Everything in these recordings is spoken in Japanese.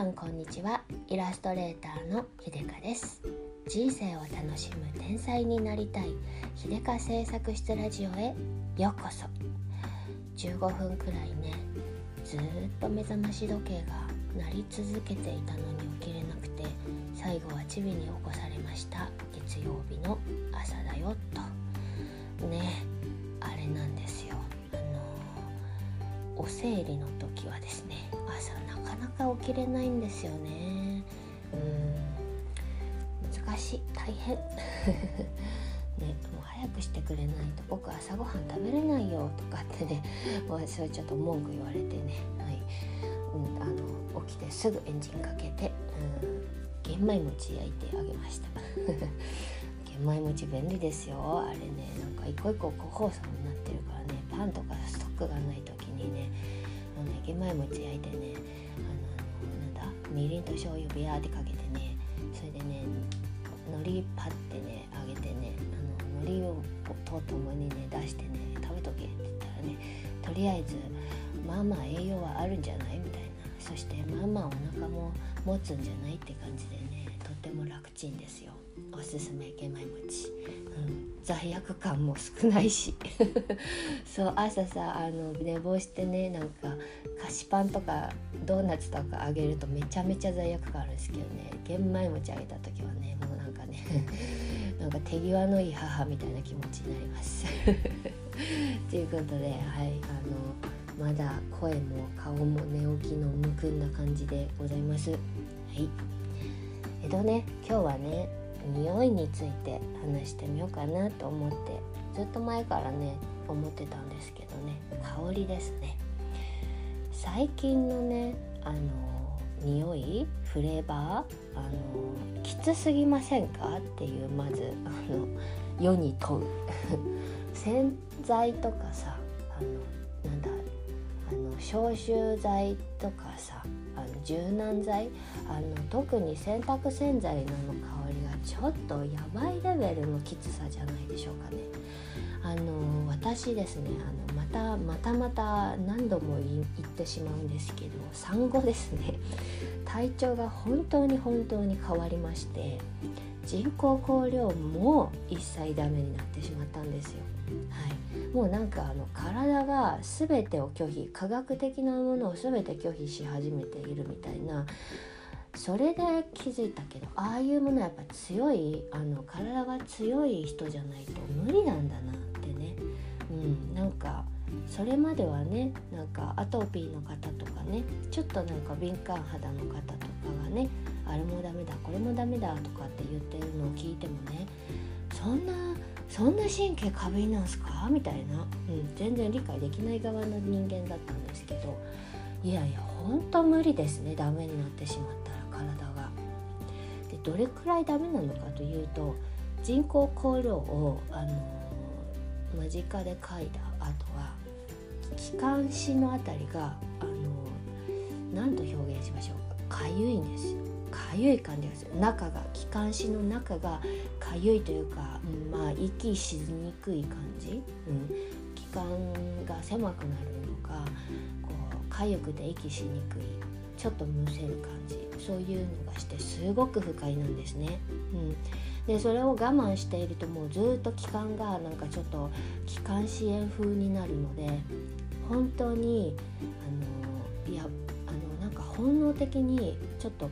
さんこんにちは。イラストレーターのひでかです。人生を楽しむ天才になりたい。ひでか製作室ラジオへようこそ。15分くらいねずっと目覚まし時計が鳴り続けていたのに起きれなくて最後はチビに起こされました。月曜日の朝だよと。ねあれなんですよ。あのお生理の時はですね朝なかなか起きれないんですよね。うん。難しい。大変。ねもう早くしてくれないと。僕朝ごはん食べれないよとかってねもうそれちょっと文句言われてね、はい。うん、あの起きてすぐエンジンかけて、うん、玄米餅焼いてあげました。玄米餅便利ですよ。あれねなんか一個一個個包装になってるからねパンとかストックがない時にねあのね玄米餅焼いてねあのなんだみりんと醤油ビヤーってかけてねそれでね海苔パッてね揚げてねあの海苔をとともにね出してね食べとけって言ったらねとりあえずまあまあ栄養はあるんじゃないみたいな。そしてまあまあお腹も持つんじゃないって感じでねとっても楽ちんですよ。おすすめ玄米餅、うん、罪悪感も少ないし。そう朝さあの寝坊してねなんか菓子パンとかドーナツとかあげるとめちゃめちゃ罪悪感あるんですけどね。玄米餅あげた時はねもうなんかね なんか手際のいい母みたいな気持ちになります。ということではいあのまだ声も顔も寝起きのむくんだ感じでございます。はい。えっとね今日はね匂いについて話してみようかなと思ってずっと前からね思ってたんですけどね。香りですね。最近のねあの匂いフレーバーあのきつすぎませんか？っていうまずあの世に問う。洗剤とかさあのなんだあの消臭剤とかさあの柔軟剤？あの特に洗濯洗剤の香りちょっとやばいレベルのきつさじゃないでしょうかね。あの私ですねあのまたまたまた何度も言ってしまうんですけど産後ですね体調が本当に本当に変わりまして人工香料も一切ダメになってしまったんですよ。はい、もうなんかあの体が全てを拒否科学的なものを全て拒否し始めているみたいなそれで気づいたけどああいうものはやっぱ強いあの体が強い人じゃないと無理なんだなってね、うん、なんかそれまではねなんかアトピーの方とかねちょっとなんか敏感肌の方とかがねあれもダメだこれもダメだとかって言ってるのを聞いてもねそんなそんな神経過敏なんすか？みたいな、うん、全然理解できない側の人間だったんですけどいやいやほんと無理ですねダメになってしまった。どれくらいダメなのかというと人工香料を、あの間近で嗅いだ後は気管支の辺りがあの何と表現しましょうか？かゆいんですかゆい感じがする。中が気管支の中がかゆいというか、うん、まあ息しにくい感じ、うん、気管が狭くなるのかこう痒くて息しにくい。ちょっとむせる感じそういうのがしてすごく不快なんですね。うんでそれを我慢しているともうずっと気管がなんかちょっと気管支炎風になるので本当にあのいやあのなんか本能的にちょっと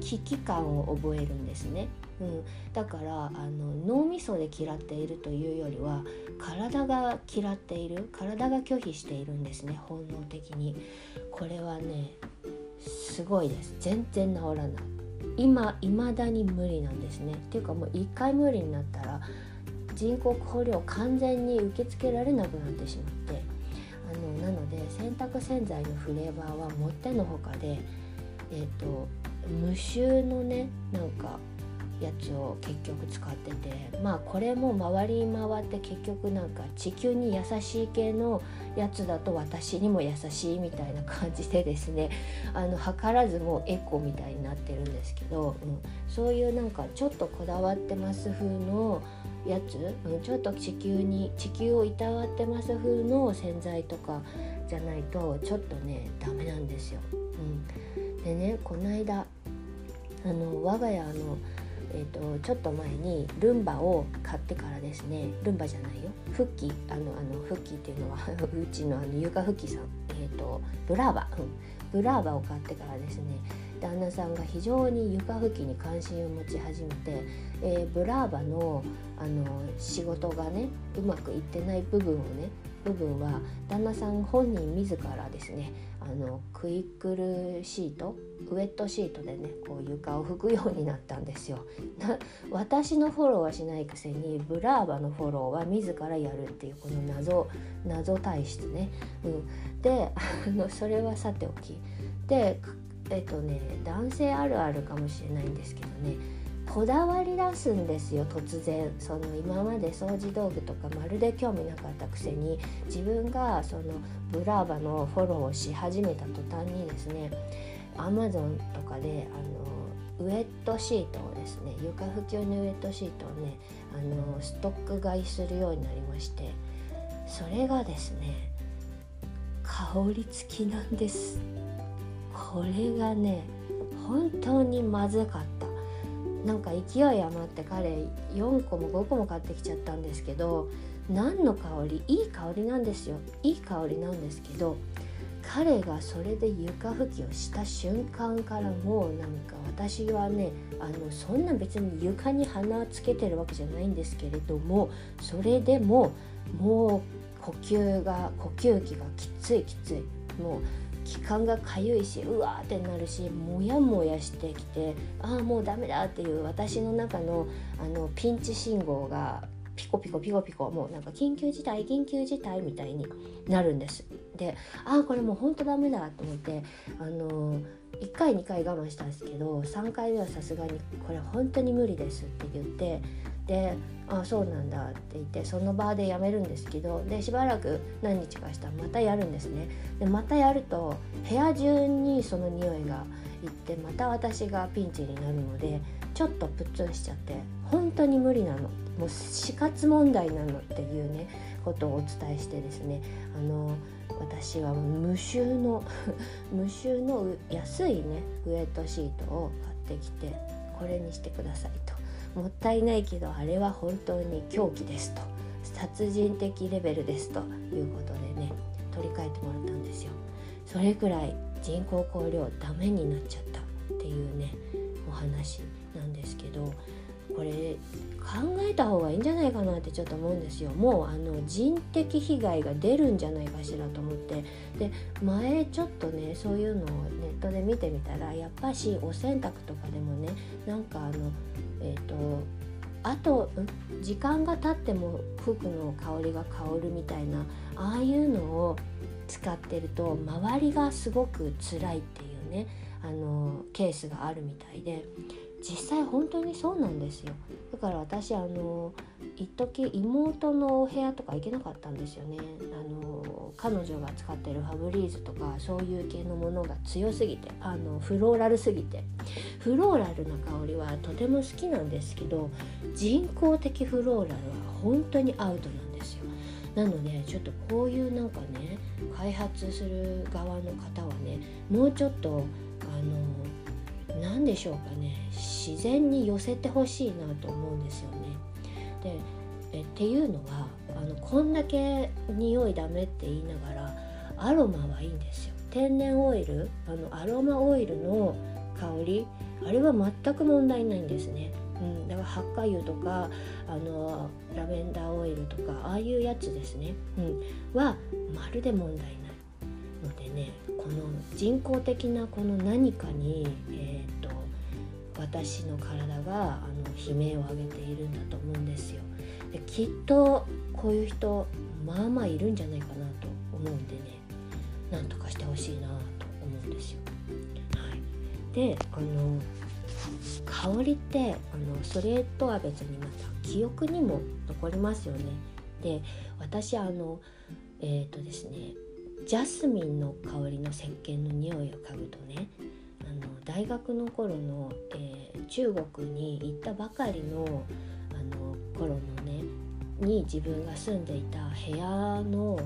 危機感を覚えるんですね。うん、だからあの脳みそで嫌っているというよりは体が嫌っている体が拒否しているんですね本能的にこれはねすごいです。全然治らない。今未だに無理なんですね。っていうかもう1回無理になったら人工香料完全に受け付けられなくなってしまってあのなので洗濯洗剤のフレーバーはもってのほかでえっ、ー、と無臭のねなんかやつを結局使っててまあこれも回り回って結局なんか地球に優しい系のやつだと私にも優しいみたいな感じでですね あの図らずもエコみたいになってるんですけど、うん、そういうなんかちょっとこだわってます風のやつ、うん、ちょっと地球に地球をいたわってます風の洗剤とかじゃないとちょっとねダメなんですよ。うん。でねこの間あの我が家のえーと、ちょっと前にルンバを買ってからですねルンバじゃないよ。フッキーあのあのフッキーっていうのは うちのあの床フッキーさん、えーと、ブラーバ、うん、ブラーバを買ってからですね旦那さんが非常に床拭きに関心を持ち始めて、えー、ブラーバのあの仕事がねうまくいってない部分をね部分は旦那さん本人自らですねあのクイックルシートウエットシートでねこう床を拭くようになったんですよ。私のフォローはしないくせにブラーバのフォローは自らやるっていうこの謎謎体質ね。うん、であのそれはさておきでえっとね男性あるあるかもしれないんですけどねこだわり出すんですよ突然その今まで掃除道具とかまるで興味なかったくせに自分がそのブラーバのフォローをし始めた途端にですねアマゾンとかであのウエットシートをですね床拭き用のウエットシートをねあのストック買いするようになりましてそれがですね香り付きなんです。これがね本当にまずかった。なんか勢い余って彼4個も5個も買ってきちゃったんですけど何の香りいい香りなんですよ。いい香りなんですけど彼がそれで床拭きをした瞬間からもうなんか私はねあのそんな別に床に鼻つけてるわけじゃないんですけれどもそれでももう呼吸が呼吸器がきついきついもう気管がかゆいしうわーってなるしモヤモヤしてきてああもうダメだっていう私の中のあのピンチ信号がピコピコピコピコもうなんか緊急事態緊急事態みたいになるんです。でああこれもうほんとダメだと思ってあの1回2回我慢したんですけど3回目はさすがにこれ本当に無理ですって言ってで「あそうなんだ」って言ってその場でやめるんですけどでしばらく何日かしたらまたやるんですね。でまたやると部屋中にその匂いがいってまた私がピンチになるのでちょっとプッツンしちゃって本当に無理なのもう死活問題なのっていうねことをお伝えしてですねあの私は無臭の 無臭の安いねウエットシートを買ってきてこれにしてくださいと。もったいないけどあれは本当に狂気ですと。殺人的レベルですということでね取り替えてもらったんですよ。それくらい人工香料ダメになっちゃったっていうねお話なんですけどこれ考えた方がいいんじゃないかなってちょっと思うんですよ。もうあの人的被害が出るんじゃないかしらと思って。で前ちょっとねそういうのをネットで見てみたらやっぱしお洗濯とかでもねなんかあのえっ、ー、とあと時間が経っても服の香りが香るみたいなああいうのを使ってると周りがすごく辛いっていうねあのケースがあるみたいで。実際本当にそうなんですよ。だから私あの一時妹のお部屋とか行けなかったんですよね。あの彼女が使ってるファブリーズとかそういう系のものが強すぎてあのフローラルすぎて。フローラルな香りはとても好きなんですけど人工的フローラルは本当にアウトなんですよ。なのでちょっとこういうなんかね開発する側の方はねもうちょっとあの何でしょうかね自然に寄せてほしいなと思うんですよね。でえっていうのはあのこんだけ匂いダメって言いながらアロマはいいんですよ。天然オイルあのアロマオイルの香りあれは全く問題ないんですね。うん、だからハッカ油とかあのラベンダーオイルとかああいうやつですね、うん、はまるで問題ないのでねこの人工的なこの何かに、えーと、私の体があの悲鳴を上げているんだと思うんですよ。できっとこういう人まあまあいるんじゃないかなと思うんでねなんとかしてほしいなと思うんですよ。はい、であの香りってあのそれとは別にまた記憶にも残りますよね。で私あのえっ、ー、とですねジャスミンの香りの石鹸の匂いを嗅ぐとねあの大学の頃の、えー、中国に行ったばかりのあの頃のねに自分が住んでいた部屋の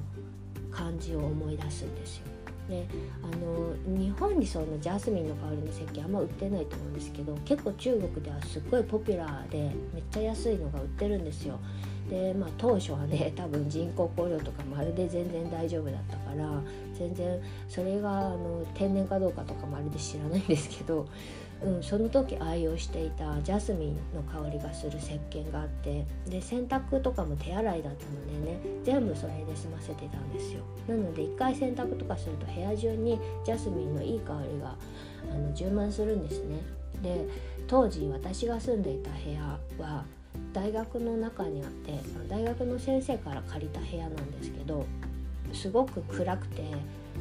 感じを思い出すんですよ。であの日本にそのジャスミンの香りの石鹸あんま売ってないと思うんですけど結構中国ではすっごいポピュラーでめっちゃ安いのが売ってるんですよ。でまあ当初はね 多分人工香料とかまるで全然大丈夫だったから全然それがあの天然かどうかとかまるで知らないんですけど うん、その時愛用していたジャスミンの香りがする石鹸があってで洗濯とかも手洗いだったのでね全部それで済ませてたんですよ。なので一回洗濯とかすると部屋中にジャスミンのいい香りがあの充満するんですね。で当時私が住んでいた部屋は大学の中にあって大学の先生から借りた部屋なんですけどすごく暗くて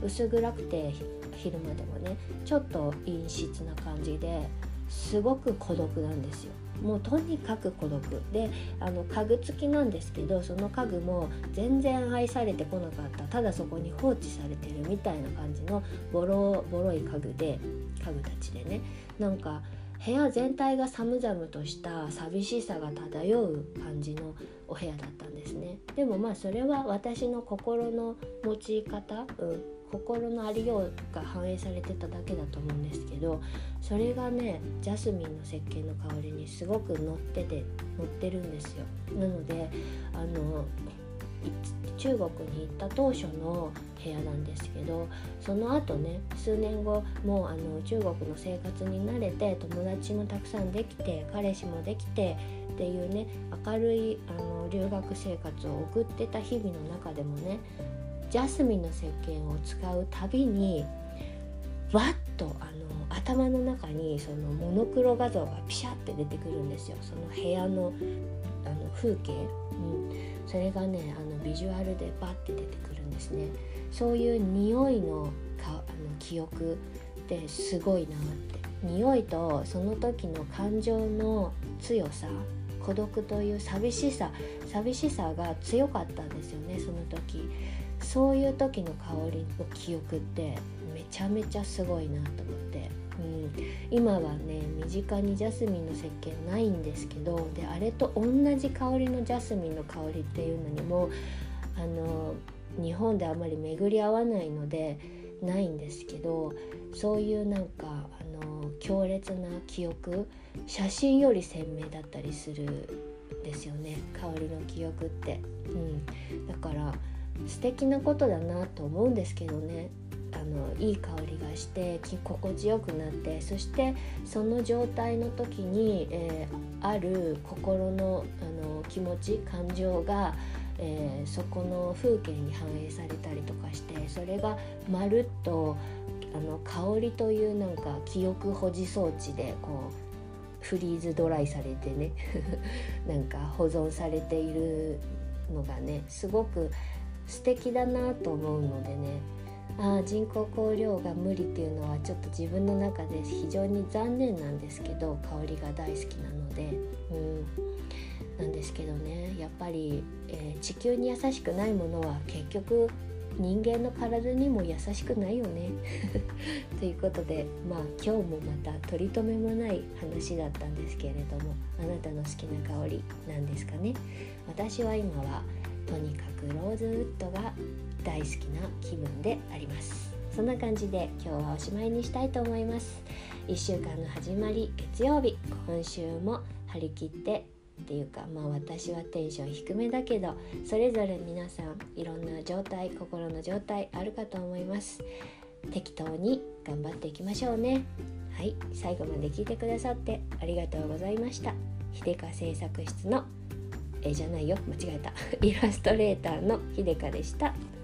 薄暗くて昼間でもねちょっと陰湿な感じですごく孤独なんですよ。もうとにかく孤独。であの家具付きなんですけどその家具も全然愛されてこなかった。ただそこに放置されてるみたいな感じのボロボロい家具で家具たちでね。なんか部屋全体が寒々とした寂しさが漂う感じのお部屋だったんですねでもまあそれは私の心の持ち方、うん、心のありようが反映されてただけだと思うんですけどそれがねジャスミンの石鹸の香りにすごく乗ってて乗ってるんですよ。なのであの中国に行った当初の部屋なんですけどその後ね数年後もうあの中国の生活に慣れて友達もたくさんできて彼氏もできてっていうね明るいあの留学生活を送ってた日々の中でもねジャスミンの石鹸を使うたびにわっとあの頭の中にそのモノクロ画像がピシャって出てくるんですよ。その部屋のあの風景、うん、それがねあのビジュアルでバッて出てくるんですね。そういう匂いのかあの記憶ってすごいなって。匂いとその時の感情の強さ孤独という寂しさ寂しさが強かったんですよねその時。そういう時の香りの記憶ってめちゃめちゃすごいなと思って、今はね身近にジャスミンの石鹸ないんですけどであれと同じ香りのジャスミンの香りっていうのにもあの日本であまり巡り合わないのでないんですけどそういうなんかあの強烈な記憶写真より鮮明だったりするんですよね香りの記憶って。うん、だから素敵なことだなと思うんですけどねあのいい香りがして心地よくなってそしてその状態の時に、えー、ある心のあの気持ち感情が、えー、そこの風景に反映されたりとかしてそれがまるっとあの香りというなんか記憶保持装置でこうフリーズドライされてね なんか保存されているのがねすごく素敵だなと思うのでね。あ人工香料が無理っていうのはちょっと自分の中で非常に残念なんですけど香りが大好きなので、うん、なんですけどねやっぱり、えー、地球に優しくないものは結局人間の体にも優しくないよね。ということでまあ今日もまた取り留めもない話だったんですけれどもあなたの好きな香りなんですかね。私は今はとにかくローズウッドが大好きな気分であります。そんな感じで今日はおしまいにしたいと思います1週間の始まり月曜日今週も張り切ってっていうかまあ私はテンション低めだけどそれぞれ皆さんいろんな状態心の状態あるかと思います。適当に頑張っていきましょうね。はい。最後まで聞いてくださってありがとうございました。秀香製作室のえじゃないよ間違えた。イラストレーターの秀香でした。